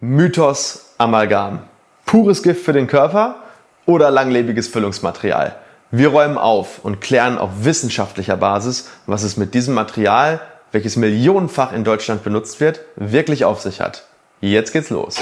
Mythos Amalgam. Pures Gift für den Körper oder langlebiges Füllungsmaterial? Wir räumen auf und klären auf wissenschaftlicher Basis, was es mit diesem Material, welches millionenfach in Deutschland benutzt wird, wirklich auf sich hat. Jetzt geht's los.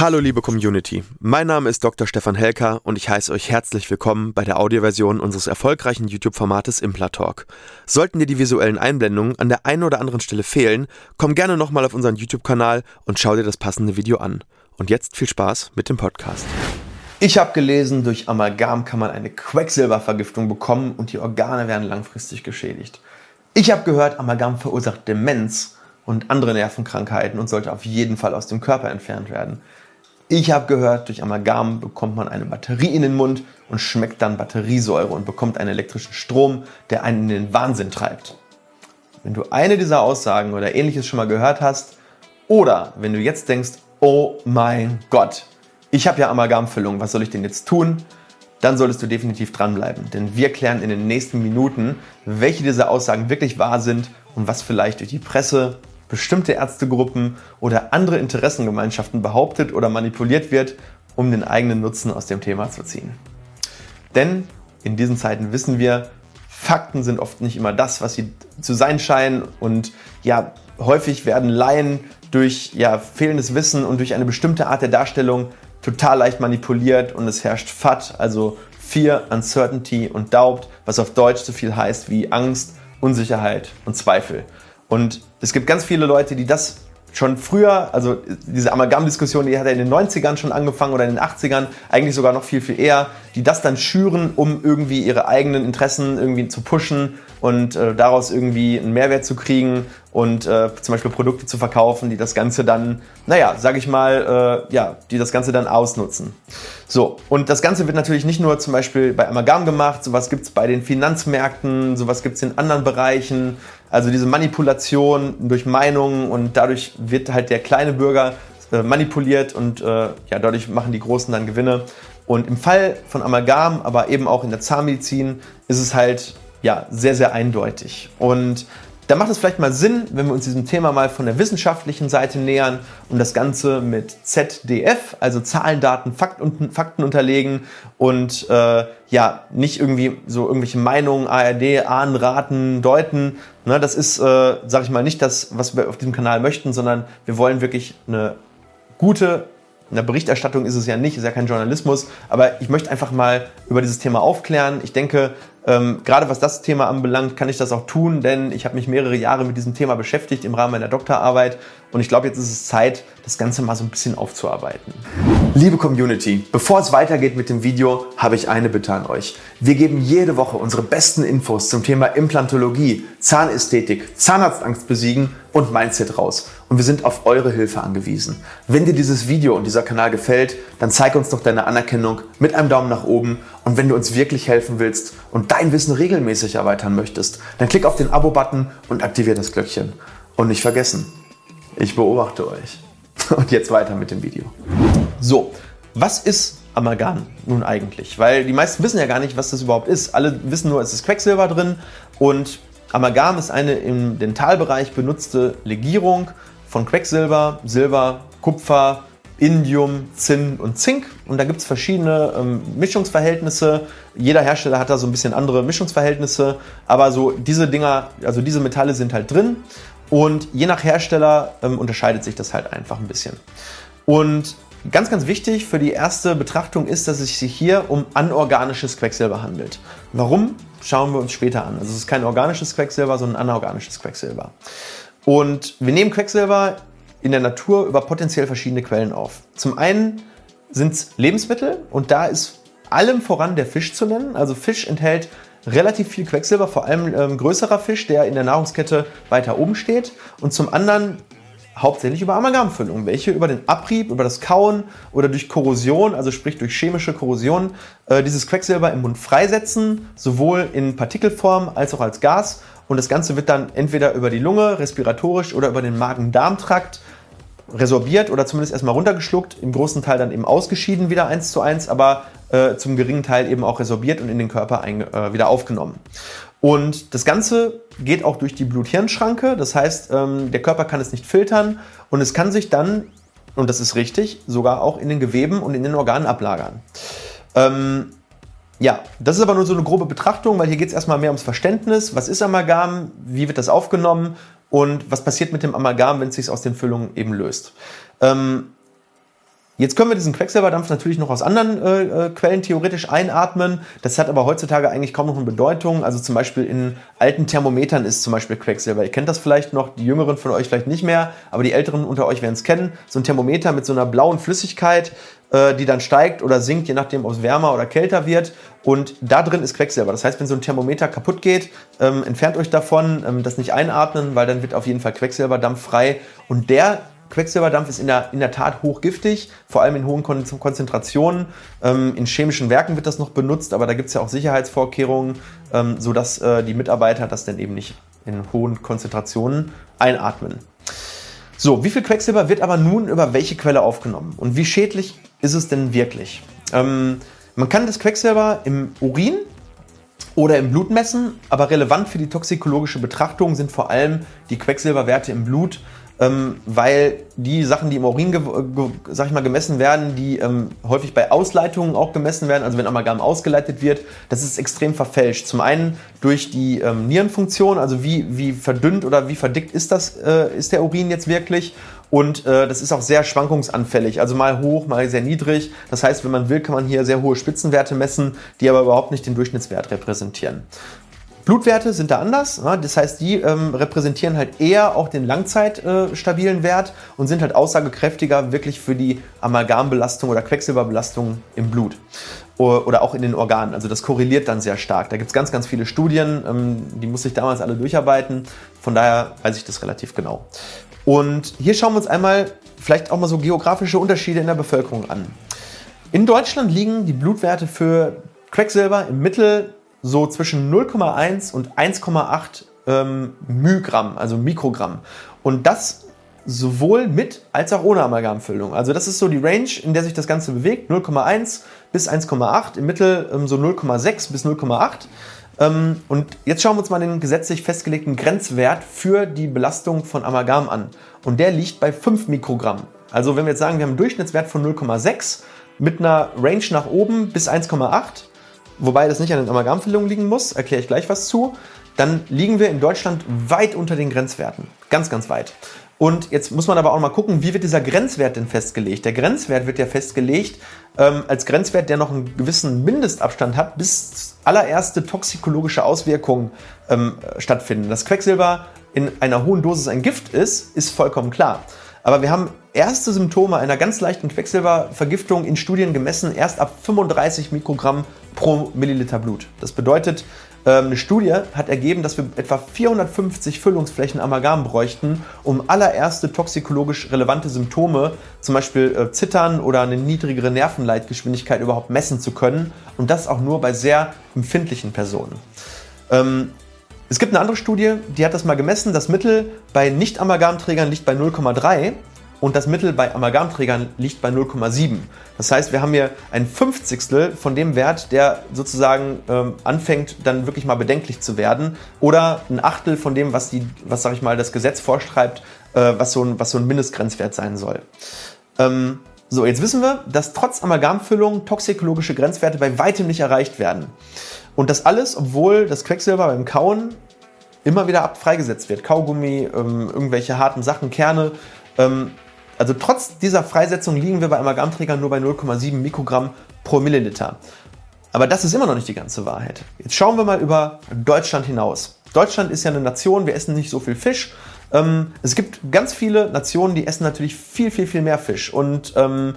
Hallo liebe Community, mein Name ist Dr. Stefan Helker und ich heiße euch herzlich willkommen bei der Audioversion unseres erfolgreichen YouTube-Formates Implatalk. Sollten dir die visuellen Einblendungen an der einen oder anderen Stelle fehlen, komm gerne nochmal auf unseren YouTube-Kanal und schau dir das passende Video an. Und jetzt viel Spaß mit dem Podcast. Ich habe gelesen, durch Amalgam kann man eine Quecksilbervergiftung bekommen und die Organe werden langfristig geschädigt. Ich habe gehört, Amalgam verursacht Demenz und andere Nervenkrankheiten und sollte auf jeden Fall aus dem Körper entfernt werden. Ich habe gehört, durch Amalgam bekommt man eine Batterie in den Mund und schmeckt dann Batteriesäure und bekommt einen elektrischen Strom, der einen in den Wahnsinn treibt. Wenn du eine dieser Aussagen oder ähnliches schon mal gehört hast, oder wenn du jetzt denkst, oh mein Gott, ich habe ja Amalgamfüllung, was soll ich denn jetzt tun? Dann solltest du definitiv dranbleiben, denn wir klären in den nächsten Minuten, welche dieser Aussagen wirklich wahr sind und was vielleicht durch die Presse, bestimmte Ärztegruppen oder andere Interessengemeinschaften behauptet oder manipuliert wird, um den eigenen Nutzen aus dem Thema zu ziehen. Denn in diesen Zeiten wissen wir, Fakten sind oft nicht immer das, was sie zu sein scheinen und ja, häufig werden Laien durch ja, fehlendes Wissen und durch eine bestimmte Art der Darstellung total leicht manipuliert und es herrscht FAT, also Fear, Uncertainty und Doubt, was auf Deutsch so viel heißt wie Angst, Unsicherheit und Zweifel. Und es gibt ganz viele Leute, die das schon früher, also diese Amalgam-Diskussion, die hat ja in den 90ern schon angefangen oder in den 80ern, eigentlich sogar noch viel, viel eher, die das dann schüren, um irgendwie ihre eigenen Interessen irgendwie zu pushen und äh, daraus irgendwie einen Mehrwert zu kriegen und äh, zum Beispiel Produkte zu verkaufen, die das Ganze dann, naja, sag ich mal, äh, ja, die das Ganze dann ausnutzen. So, und das Ganze wird natürlich nicht nur zum Beispiel bei Amalgam gemacht, sowas gibt es bei den Finanzmärkten, sowas gibt es in anderen Bereichen, also diese Manipulation durch Meinungen und dadurch wird halt der kleine Bürger äh, manipuliert und äh, ja, dadurch machen die Großen dann Gewinne. Und im Fall von Amalgam, aber eben auch in der Zahnmedizin, ist es halt ja, sehr, sehr eindeutig. Und da macht es vielleicht mal Sinn, wenn wir uns diesem Thema mal von der wissenschaftlichen Seite nähern und das Ganze mit ZDF, also Zahlen, Daten, Fakten, Fakten unterlegen und äh, ja, nicht irgendwie so irgendwelche Meinungen, ARD, Ahnen, Raten, Deuten. Ne, das ist, äh, sag ich mal, nicht das, was wir auf diesem Kanal möchten, sondern wir wollen wirklich eine gute in der Berichterstattung ist es ja nicht, ist ja kein Journalismus, aber ich möchte einfach mal über dieses Thema aufklären. Ich denke, ähm, gerade was das Thema anbelangt, kann ich das auch tun, denn ich habe mich mehrere Jahre mit diesem Thema beschäftigt im Rahmen meiner Doktorarbeit und ich glaube, jetzt ist es Zeit, das Ganze mal so ein bisschen aufzuarbeiten. Liebe Community, bevor es weitergeht mit dem Video, habe ich eine Bitte an euch. Wir geben jede Woche unsere besten Infos zum Thema Implantologie, Zahnästhetik, Zahnarztangst besiegen und Mindset raus. Und wir sind auf eure Hilfe angewiesen. Wenn dir dieses Video und dieser Kanal gefällt, dann zeig uns doch deine Anerkennung mit einem Daumen nach oben. Und wenn du uns wirklich helfen willst und dein Wissen regelmäßig erweitern möchtest, dann klick auf den Abo-Button und aktiviere das Glöckchen. Und nicht vergessen, ich beobachte euch. Und jetzt weiter mit dem Video. So, was ist Amalgam nun eigentlich? Weil die meisten wissen ja gar nicht, was das überhaupt ist. Alle wissen nur, es ist Quecksilber drin und Amalgam ist eine im Dentalbereich benutzte Legierung von Quecksilber, Silber, Kupfer, Indium, Zinn und Zink. Und da gibt es verschiedene ähm, Mischungsverhältnisse. Jeder Hersteller hat da so ein bisschen andere Mischungsverhältnisse. Aber so diese Dinger, also diese Metalle sind halt drin. Und je nach Hersteller ähm, unterscheidet sich das halt einfach ein bisschen. Und ganz, ganz wichtig für die erste Betrachtung ist, dass es sich hier um anorganisches Quecksilber handelt. Warum? Schauen wir uns später an. Also es ist kein organisches Quecksilber, sondern anorganisches Quecksilber. Und wir nehmen Quecksilber in der Natur über potenziell verschiedene Quellen auf. Zum einen sind es Lebensmittel und da ist allem voran der Fisch zu nennen. Also Fisch enthält relativ viel Quecksilber, vor allem ähm, größerer Fisch, der in der Nahrungskette weiter oben steht. Und zum anderen hauptsächlich über Amalgamfüllung, welche über den Abrieb, über das Kauen oder durch Korrosion, also sprich durch chemische Korrosion, äh, dieses Quecksilber im Mund freisetzen, sowohl in Partikelform als auch als Gas. Und das Ganze wird dann entweder über die Lunge, respiratorisch oder über den Magen-Darm-Trakt resorbiert oder zumindest erstmal runtergeschluckt, im großen Teil dann eben ausgeschieden wieder eins zu eins, aber äh, zum geringen Teil eben auch resorbiert und in den Körper ein, äh, wieder aufgenommen. Und das Ganze geht auch durch die Blut-Hirn-Schranke. Das heißt, ähm, der Körper kann es nicht filtern und es kann sich dann, und das ist richtig, sogar auch in den Geweben und in den Organen ablagern. Ähm, ja, das ist aber nur so eine grobe Betrachtung, weil hier geht es erstmal mehr ums Verständnis. Was ist Amalgam? Wie wird das aufgenommen? Und was passiert mit dem Amalgam, wenn es sich aus den Füllungen eben löst? Ähm, Jetzt können wir diesen Quecksilberdampf natürlich noch aus anderen äh, äh, Quellen theoretisch einatmen. Das hat aber heutzutage eigentlich kaum noch eine Bedeutung. Also zum Beispiel in alten Thermometern ist zum Beispiel Quecksilber. Ihr kennt das vielleicht noch, die Jüngeren von euch vielleicht nicht mehr, aber die Älteren unter euch werden es kennen. So ein Thermometer mit so einer blauen Flüssigkeit, äh, die dann steigt oder sinkt, je nachdem, ob es wärmer oder kälter wird. Und da drin ist Quecksilber. Das heißt, wenn so ein Thermometer kaputt geht, ähm, entfernt euch davon, ähm, das nicht einatmen, weil dann wird auf jeden Fall Quecksilberdampf frei. Und der Quecksilberdampf ist in der, in der Tat hochgiftig, vor allem in hohen Konzentrationen. Ähm, in chemischen Werken wird das noch benutzt, aber da gibt es ja auch Sicherheitsvorkehrungen, ähm, sodass äh, die Mitarbeiter das dann eben nicht in hohen Konzentrationen einatmen. So, wie viel Quecksilber wird aber nun über welche Quelle aufgenommen? Und wie schädlich ist es denn wirklich? Ähm, man kann das Quecksilber im Urin oder im Blut messen, aber relevant für die toxikologische Betrachtung sind vor allem die Quecksilberwerte im Blut ähm, weil die Sachen, die im Urin sag ich mal, gemessen werden, die ähm, häufig bei Ausleitungen auch gemessen werden, also wenn Amalgam ausgeleitet wird, das ist extrem verfälscht. Zum einen durch die ähm, Nierenfunktion, also wie, wie verdünnt oder wie verdickt ist, das, äh, ist der Urin jetzt wirklich und äh, das ist auch sehr schwankungsanfällig, also mal hoch, mal sehr niedrig. Das heißt, wenn man will, kann man hier sehr hohe Spitzenwerte messen, die aber überhaupt nicht den Durchschnittswert repräsentieren. Blutwerte sind da anders. Das heißt, die ähm, repräsentieren halt eher auch den langzeitstabilen äh, Wert und sind halt aussagekräftiger wirklich für die Amalgambelastung oder Quecksilberbelastung im Blut oder auch in den Organen. Also das korreliert dann sehr stark. Da gibt es ganz, ganz viele Studien, ähm, die musste ich damals alle durcharbeiten. Von daher weiß ich das relativ genau. Und hier schauen wir uns einmal vielleicht auch mal so geografische Unterschiede in der Bevölkerung an. In Deutschland liegen die Blutwerte für Quecksilber im Mittel so zwischen 0,1 und 1,8 ähm, μgramm, also Mikrogramm. Und das sowohl mit als auch ohne Amalgamfüllung. Also das ist so die Range, in der sich das Ganze bewegt, 0,1 bis 1,8, im Mittel ähm, so 0,6 bis 0,8. Ähm, und jetzt schauen wir uns mal den gesetzlich festgelegten Grenzwert für die Belastung von Amalgam an. Und der liegt bei 5 Mikrogramm. Also wenn wir jetzt sagen, wir haben einen Durchschnittswert von 0,6 mit einer Range nach oben bis 1,8, wobei das nicht an den Amalgamfüllungen liegen muss, erkläre ich gleich was zu, dann liegen wir in Deutschland weit unter den Grenzwerten. Ganz, ganz weit. Und jetzt muss man aber auch mal gucken, wie wird dieser Grenzwert denn festgelegt? Der Grenzwert wird ja festgelegt ähm, als Grenzwert, der noch einen gewissen Mindestabstand hat, bis allererste toxikologische Auswirkungen ähm, stattfinden. Dass Quecksilber in einer hohen Dosis ein Gift ist, ist vollkommen klar. Aber wir haben erste Symptome einer ganz leichten Quecksilbervergiftung in Studien gemessen, erst ab 35 Mikrogramm pro Milliliter Blut. Das bedeutet, ähm, eine Studie hat ergeben, dass wir etwa 450 Füllungsflächen Amalgam bräuchten, um allererste toxikologisch relevante Symptome, zum Beispiel äh, Zittern oder eine niedrigere Nervenleitgeschwindigkeit überhaupt messen zu können. Und das auch nur bei sehr empfindlichen Personen. Ähm, es gibt eine andere Studie, die hat das mal gemessen. Das Mittel bei Nicht-Amalgamträgern liegt bei 0,3 und das Mittel bei Amalgamträgern liegt bei 0,7. Das heißt, wir haben hier ein Fünfzigstel von dem Wert, der sozusagen ähm, anfängt, dann wirklich mal bedenklich zu werden, oder ein Achtel von dem, was die, was sag ich mal, das Gesetz vorschreibt, äh, was, so ein, was so ein Mindestgrenzwert sein soll. Ähm, so, jetzt wissen wir, dass trotz Amalgamfüllung toxikologische Grenzwerte bei weitem nicht erreicht werden. Und das alles, obwohl das Quecksilber beim Kauen immer wieder ab freigesetzt wird. Kaugummi, ähm, irgendwelche harten Sachen, Kerne. Also trotz dieser Freisetzung liegen wir bei Amalgamträgern nur bei 0,7 Mikrogramm pro Milliliter. Aber das ist immer noch nicht die ganze Wahrheit. Jetzt schauen wir mal über Deutschland hinaus. Deutschland ist ja eine Nation, wir essen nicht so viel Fisch. Ähm, es gibt ganz viele Nationen, die essen natürlich viel, viel, viel mehr Fisch. Und ähm,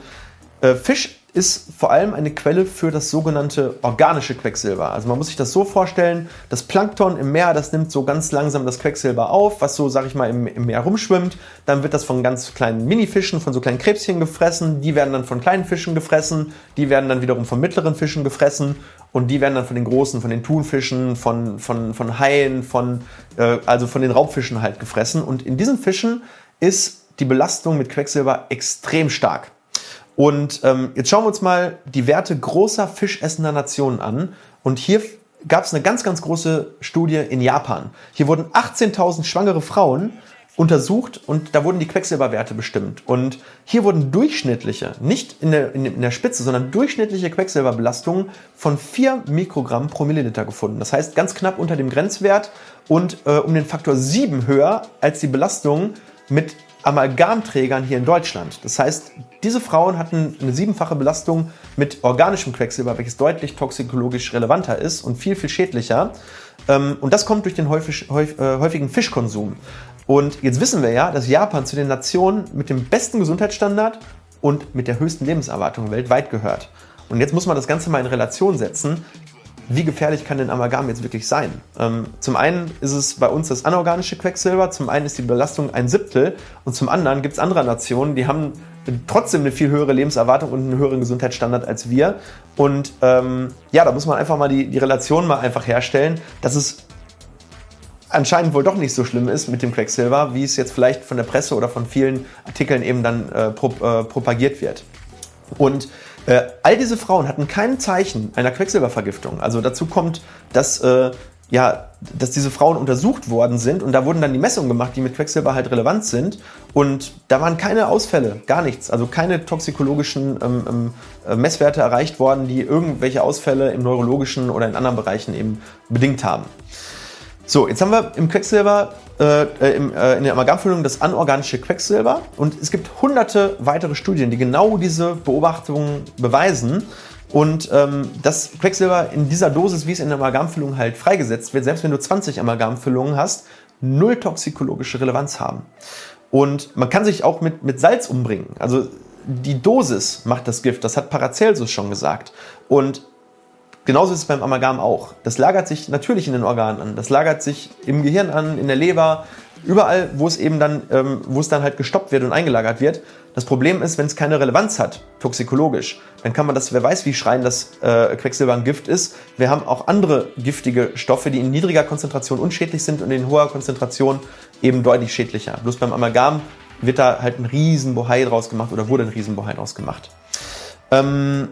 äh, Fisch ist vor allem eine Quelle für das sogenannte organische Quecksilber. Also man muss sich das so vorstellen, das Plankton im Meer, das nimmt so ganz langsam das Quecksilber auf, was so, sag ich mal, im, im Meer rumschwimmt. Dann wird das von ganz kleinen Minifischen, von so kleinen Krebschen gefressen. Die werden dann von kleinen Fischen gefressen. Die werden dann wiederum von mittleren Fischen gefressen. Und die werden dann von den großen, von den Thunfischen, von, von, von Haien, von, äh, also von den Raubfischen halt gefressen. Und in diesen Fischen ist die Belastung mit Quecksilber extrem stark. Und ähm, jetzt schauen wir uns mal die Werte großer fischessender Nationen an. Und hier gab es eine ganz, ganz große Studie in Japan. Hier wurden 18.000 schwangere Frauen untersucht und da wurden die Quecksilberwerte bestimmt. Und hier wurden durchschnittliche, nicht in der, in der Spitze, sondern durchschnittliche Quecksilberbelastungen von 4 Mikrogramm pro Milliliter gefunden. Das heißt ganz knapp unter dem Grenzwert und äh, um den Faktor 7 höher als die Belastung mit Amalgamträgern hier in Deutschland. Das heißt, diese Frauen hatten eine siebenfache Belastung mit organischem Quecksilber, welches deutlich toxikologisch relevanter ist und viel, viel schädlicher. Ähm, und das kommt durch den äh, häufigen Fischkonsum. Und jetzt wissen wir ja, dass Japan zu den Nationen mit dem besten Gesundheitsstandard und mit der höchsten Lebenserwartung weltweit gehört. Und jetzt muss man das Ganze mal in Relation setzen. Wie gefährlich kann denn Amalgam jetzt wirklich sein? Ähm, zum einen ist es bei uns das anorganische Quecksilber, zum einen ist die Belastung ein Siebtel und zum anderen gibt es andere Nationen, die haben trotzdem eine viel höhere Lebenserwartung und einen höheren Gesundheitsstandard als wir. Und ähm, ja, da muss man einfach mal die, die Relation mal einfach herstellen, dass es anscheinend wohl doch nicht so schlimm ist mit dem Quecksilber, wie es jetzt vielleicht von der Presse oder von vielen Artikeln eben dann äh, pro, äh, propagiert wird. Und äh, all diese Frauen hatten kein Zeichen einer Quecksilbervergiftung. Also dazu kommt, dass, äh, ja, dass diese Frauen untersucht worden sind und da wurden dann die Messungen gemacht, die mit Quecksilber halt relevant sind. Und da waren keine Ausfälle, gar nichts. Also keine toxikologischen ähm, ähm, äh, Messwerte erreicht worden, die irgendwelche Ausfälle im neurologischen oder in anderen Bereichen eben bedingt haben. So, jetzt haben wir im Quecksilber, äh, äh, im, äh, in der Amalgamfüllung das anorganische Quecksilber und es gibt hunderte weitere Studien, die genau diese Beobachtungen beweisen. Und ähm, das Quecksilber in dieser Dosis, wie es in der Amalgamfüllung halt freigesetzt wird, selbst wenn du 20 Amalgamfüllungen hast, null toxikologische Relevanz haben. Und man kann sich auch mit, mit Salz umbringen. Also die Dosis macht das Gift, das hat Paracelsus schon gesagt. Und Genauso ist es beim Amalgam auch. Das lagert sich natürlich in den Organen an. Das lagert sich im Gehirn an, in der Leber, überall, wo es eben dann, ähm, wo es dann halt gestoppt wird und eingelagert wird. Das Problem ist, wenn es keine Relevanz hat, toxikologisch, dann kann man das, wer weiß, wie schreien das äh, Quecksilber ein Gift ist. Wir haben auch andere giftige Stoffe, die in niedriger Konzentration unschädlich sind und in hoher Konzentration eben deutlich schädlicher. Bloß beim Amalgam wird da halt ein Riesenbohai draus gemacht oder wurde ein Riesenbohai draus gemacht. Ähm,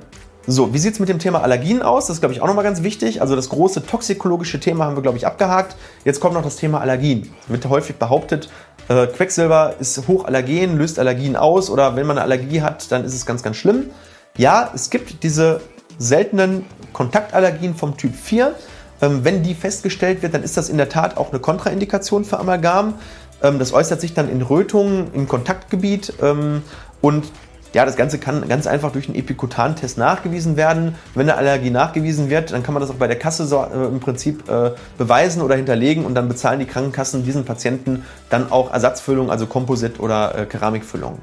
so, wie sieht es mit dem Thema Allergien aus? Das ist, glaube ich, auch nochmal ganz wichtig. Also das große toxikologische Thema haben wir, glaube ich, abgehakt. Jetzt kommt noch das Thema Allergien. Wird häufig behauptet, äh, Quecksilber ist hochallergen, löst Allergien aus oder wenn man eine Allergie hat, dann ist es ganz, ganz schlimm. Ja, es gibt diese seltenen Kontaktallergien vom Typ 4. Ähm, wenn die festgestellt wird, dann ist das in der Tat auch eine Kontraindikation für Amalgam. Ähm, das äußert sich dann in Rötungen im Kontaktgebiet ähm, und ja, das Ganze kann ganz einfach durch einen Epikutan-Test nachgewiesen werden. Wenn eine Allergie nachgewiesen wird, dann kann man das auch bei der Kasse so, äh, im Prinzip äh, beweisen oder hinterlegen und dann bezahlen die Krankenkassen diesen Patienten dann auch Ersatzfüllung, also Komposit- oder äh, Keramikfüllung.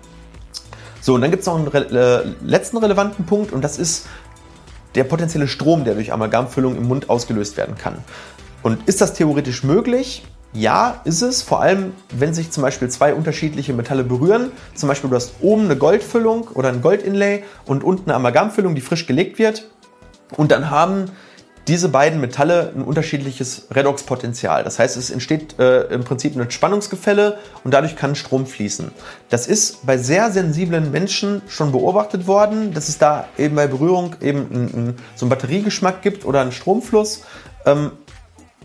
So, und dann gibt es noch einen re äh, letzten relevanten Punkt und das ist der potenzielle Strom, der durch Amalgamfüllung im Mund ausgelöst werden kann. Und ist das theoretisch möglich? Ja, ist es, vor allem wenn sich zum Beispiel zwei unterschiedliche Metalle berühren. Zum Beispiel du hast oben eine Goldfüllung oder ein Goldinlay und unten eine Amalgamfüllung, die frisch gelegt wird. Und dann haben diese beiden Metalle ein unterschiedliches Redoxpotenzial. Das heißt, es entsteht äh, im Prinzip ein Spannungsgefälle und dadurch kann Strom fließen. Das ist bei sehr sensiblen Menschen schon beobachtet worden, dass es da eben bei Berührung eben ein, ein, so einen Batteriegeschmack gibt oder einen Stromfluss. Ähm,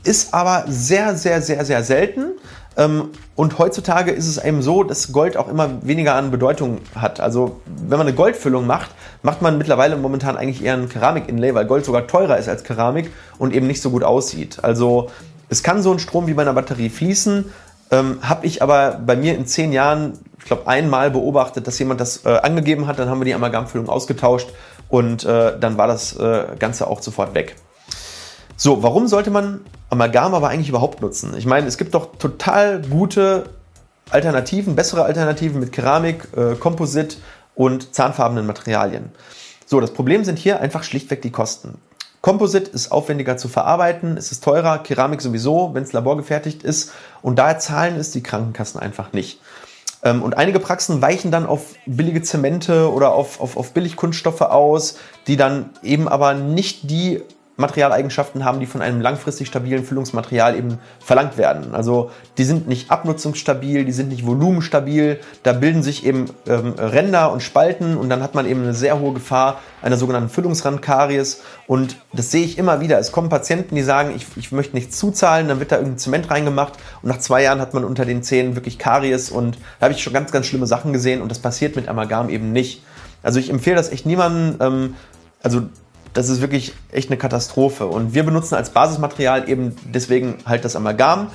ist aber sehr, sehr, sehr, sehr selten. Ähm, und heutzutage ist es eben so, dass Gold auch immer weniger an Bedeutung hat. Also wenn man eine Goldfüllung macht, macht man mittlerweile momentan eigentlich eher ein Keramik-Inlay, weil Gold sogar teurer ist als Keramik und eben nicht so gut aussieht. Also es kann so ein Strom wie bei einer Batterie fließen. Ähm, Habe ich aber bei mir in zehn Jahren, ich glaube, einmal beobachtet, dass jemand das äh, angegeben hat. Dann haben wir die Amalgamfüllung ausgetauscht und äh, dann war das äh, Ganze auch sofort weg. So, warum sollte man Amalgam aber eigentlich überhaupt nutzen? Ich meine, es gibt doch total gute Alternativen, bessere Alternativen mit Keramik, äh, Komposit und zahnfarbenen Materialien. So, das Problem sind hier einfach schlichtweg die Kosten. Komposit ist aufwendiger zu verarbeiten, es ist teurer, Keramik sowieso, wenn es laborgefertigt ist und daher zahlen es die Krankenkassen einfach nicht. Ähm, und einige Praxen weichen dann auf billige Zemente oder auf, auf, auf Billigkunststoffe aus, die dann eben aber nicht die Materialeigenschaften haben, die von einem langfristig stabilen Füllungsmaterial eben verlangt werden. Also die sind nicht abnutzungsstabil, die sind nicht volumenstabil, da bilden sich eben ähm, Ränder und Spalten und dann hat man eben eine sehr hohe Gefahr einer sogenannten Füllungsrandkaries und das sehe ich immer wieder. Es kommen Patienten, die sagen, ich, ich möchte nichts zuzahlen, dann wird da irgendein Zement reingemacht und nach zwei Jahren hat man unter den Zähnen wirklich Karies und da habe ich schon ganz, ganz schlimme Sachen gesehen und das passiert mit Amalgam eben nicht. Also ich empfehle das echt niemandem, ähm, also das ist wirklich echt eine Katastrophe. Und wir benutzen als Basismaterial eben deswegen halt das Amalgam.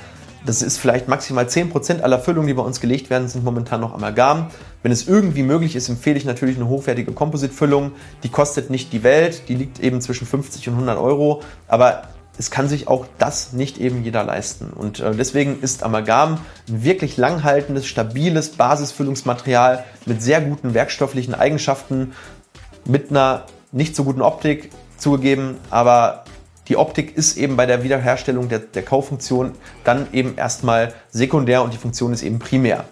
Das ist vielleicht maximal 10% aller Füllungen, die bei uns gelegt werden, sind momentan noch Amalgam. Wenn es irgendwie möglich ist, empfehle ich natürlich eine hochwertige Kompositfüllung. Die kostet nicht die Welt, die liegt eben zwischen 50 und 100 Euro. Aber es kann sich auch das nicht eben jeder leisten. Und äh, deswegen ist Amalgam ein wirklich langhaltendes, stabiles Basisfüllungsmaterial mit sehr guten werkstofflichen Eigenschaften, mit einer nicht so guten Optik zugegeben, aber die Optik ist eben bei der Wiederherstellung der, der Kauffunktion dann eben erstmal sekundär und die Funktion ist eben primär.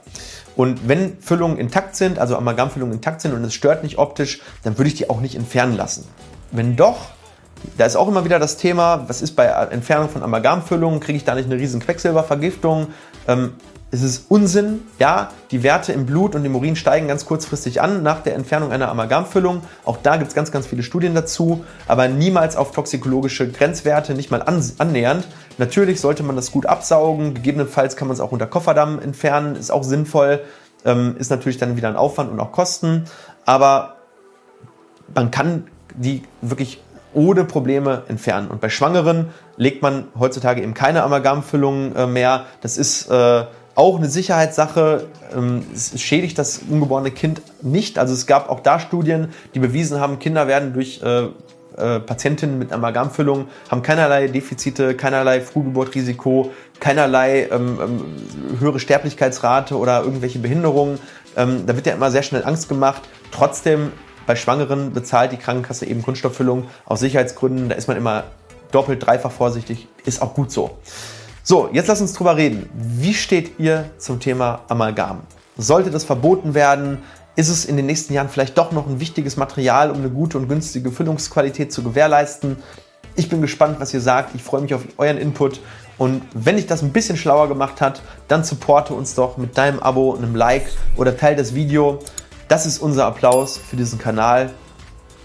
Und wenn Füllungen intakt sind, also Amalgamfüllungen intakt sind und es stört nicht optisch, dann würde ich die auch nicht entfernen lassen. Wenn doch, da ist auch immer wieder das Thema, was ist bei Entfernung von Amalgamfüllungen, kriege ich da nicht eine riesen Quecksilbervergiftung? Ähm, es ist Unsinn, ja, die Werte im Blut und im Urin steigen ganz kurzfristig an nach der Entfernung einer Amalgamfüllung. Auch da gibt es ganz, ganz viele Studien dazu, aber niemals auf toxikologische Grenzwerte, nicht mal annähernd. Natürlich sollte man das gut absaugen, gegebenenfalls kann man es auch unter Kofferdamm entfernen, ist auch sinnvoll, ähm, ist natürlich dann wieder ein Aufwand und auch Kosten, aber man kann die wirklich ohne Probleme entfernen. Und bei Schwangeren legt man heutzutage eben keine Amalgamfüllungen äh, mehr. Das ist äh, auch eine Sicherheitssache. Ähm, es schädigt das ungeborene Kind nicht. Also es gab auch da Studien, die bewiesen haben, Kinder werden durch äh, äh, Patientinnen mit Amalgamfüllung haben keinerlei Defizite, keinerlei Frühgeburtrisiko, keinerlei ähm, ähm, höhere Sterblichkeitsrate oder irgendwelche Behinderungen. Ähm, da wird ja immer sehr schnell Angst gemacht. Trotzdem bei Schwangeren bezahlt die Krankenkasse eben Kunststofffüllung aus Sicherheitsgründen. Da ist man immer doppelt, dreifach vorsichtig. Ist auch gut so. So, jetzt lass uns drüber reden. Wie steht ihr zum Thema Amalgam? Sollte das verboten werden? Ist es in den nächsten Jahren vielleicht doch noch ein wichtiges Material, um eine gute und günstige Füllungsqualität zu gewährleisten? Ich bin gespannt, was ihr sagt. Ich freue mich auf euren Input. Und wenn dich das ein bisschen schlauer gemacht hat, dann supporte uns doch mit deinem Abo, einem Like oder teile das Video. Das ist unser Applaus für diesen Kanal.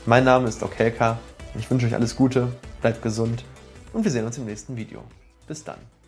Mein Name ist Okelka. Ich wünsche euch alles Gute, bleibt gesund und wir sehen uns im nächsten Video. Bis dann.